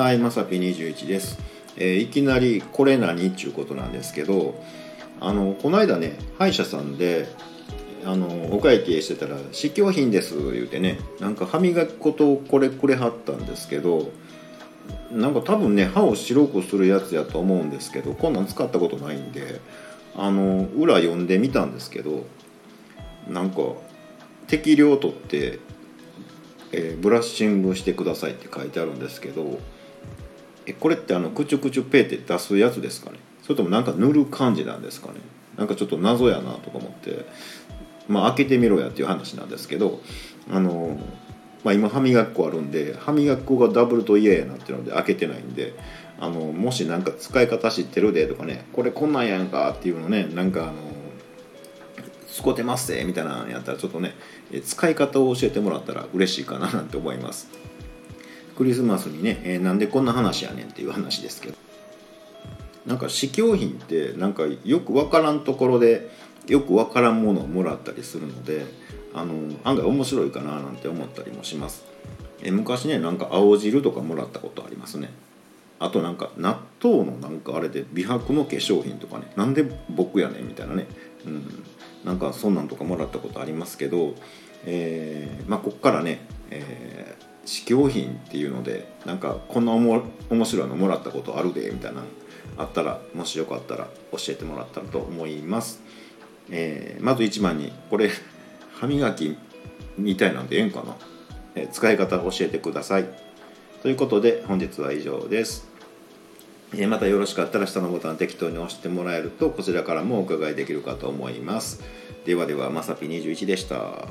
はい、まさぴ21です、えーいきなりこれ何っていうことなんですけどあのこの間ね歯医者さんであのお会計してたら「試供品です」言うてねなんか歯磨き粉とこれくれはったんですけどなんか多分ね歯を白くするやつやと思うんですけどこんなん使ったことないんであの裏読んでみたんですけどなんか適量取って、えーブラッシングしてくださいって書いてあるんですけどえこれってあのクチュクチュペーって出すやつですかね？それともなんか塗る感じなんですかね？なんかちょっと謎やなとか思ってまあ開けてみろやっていう話なんですけどあのまあ、今歯磨き粉あるんで歯磨き粉がダブルと嫌やなっていうので開けてないんであのもし何か使い方知ってるでとかねこれこんなんやんかっていうのねなんかあの使ってますぜみたいなのやったらちょっとね使い方を教えてもらったら嬉しいかななんて思います。クリスマスにね、えーなんでこんな話やねんっていう話ですけど。なんか試供品ってなんかよくわからんところでよくわからんものをもらったりするのであの案外面白いかななんて思ったりもします。え昔ねなんか青汁とかもらったことありますね。あとなんか納豆のなんかあれで美白の化粧品とかねなんで僕やねんみたいなね、うん、なんかそんなんとかもらったことありますけど、えーまあこっからね、え試供品っていうのでなんかこんなおも面白いのもらったことあるでみたいなあったらもしよかったら教えてもらったらと思います、えーまず1番にこれ歯磨きみたいなんでええんかな、えー使い方教えてください。ということで本日は以上です。えまたよろしかったら下のボタン適当に押してもらえるとこちらからもお伺いできるかと思います。ではではまさぴ21でした。